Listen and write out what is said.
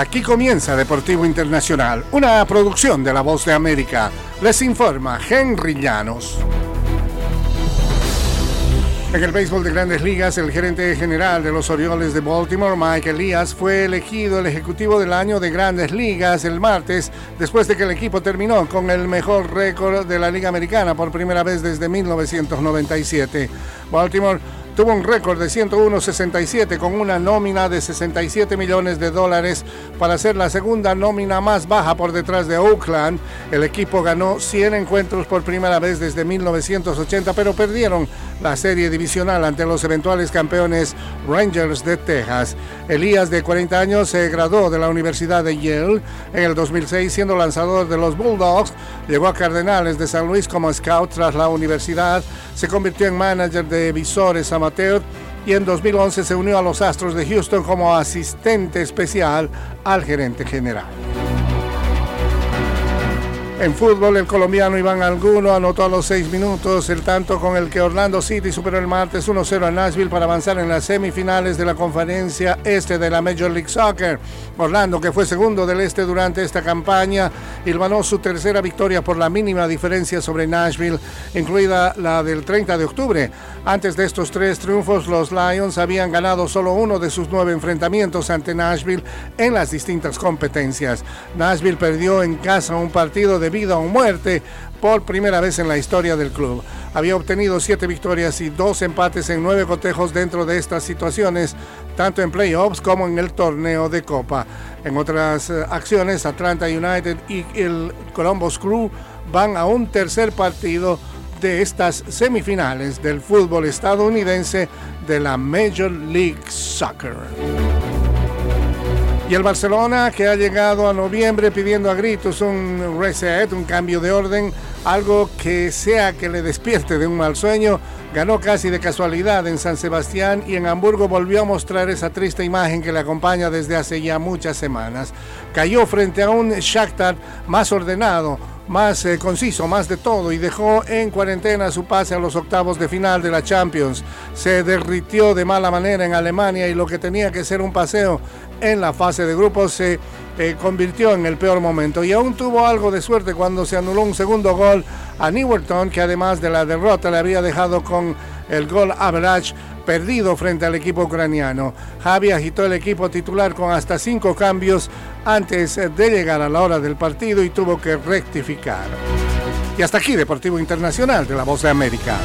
Aquí comienza Deportivo Internacional, una producción de La Voz de América. Les informa Henry Llanos. En el béisbol de grandes ligas, el gerente general de los Orioles de Baltimore, Mike Elias, fue elegido el ejecutivo del año de grandes ligas el martes, después de que el equipo terminó con el mejor récord de la Liga Americana por primera vez desde 1997. Baltimore tuvo un récord de 101.67 con una nómina de 67 millones de dólares para ser la segunda nómina más baja por detrás de Oakland. El equipo ganó 100 encuentros por primera vez desde 1980, pero perdieron la serie divisional ante los eventuales campeones Rangers de Texas. Elías, de 40 años, se graduó de la Universidad de Yale en el 2006, siendo lanzador de los Bulldogs. Llegó a Cardenales de San Luis como scout tras la universidad. Se convirtió en manager de visores amateur y en 2011 se unió a los Astros de Houston como asistente especial al gerente general. En fútbol, el colombiano Iván Alguno anotó a los seis minutos el tanto con el que Orlando City superó el martes 1-0 a Nashville para avanzar en las semifinales de la conferencia este de la Major League Soccer. Orlando, que fue segundo del este durante esta campaña, ganó su tercera victoria por la mínima diferencia sobre Nashville, incluida la del 30 de octubre. Antes de estos tres triunfos, los Lions habían ganado solo uno de sus nueve enfrentamientos ante Nashville en las distintas competencias. Nashville perdió en casa un partido de vida o muerte por primera vez en la historia del club. Había obtenido siete victorias y dos empates en nueve cotejos dentro de estas situaciones, tanto en playoffs como en el torneo de Copa. En otras eh, acciones, Atlanta United y el Columbus Crew van a un tercer partido de estas semifinales del fútbol estadounidense de la Major League Soccer. Y el Barcelona que ha llegado a noviembre pidiendo a gritos un reset, un cambio de orden, algo que sea que le despierte de un mal sueño, ganó casi de casualidad en San Sebastián y en Hamburgo volvió a mostrar esa triste imagen que le acompaña desde hace ya muchas semanas. Cayó frente a un Shakhtar más ordenado, más eh, conciso, más de todo y dejó en cuarentena su pase a los octavos de final de la Champions. Se derritió de mala manera en Alemania y lo que tenía que ser un paseo en la fase de grupos se eh, convirtió en el peor momento y aún tuvo algo de suerte cuando se anuló un segundo gol a Newerton que además de la derrota le había dejado con el gol average perdido frente al equipo ucraniano. Javi agitó el equipo titular con hasta cinco cambios antes de llegar a la hora del partido y tuvo que rectificar. Y hasta aquí Deportivo Internacional de la Voz de América.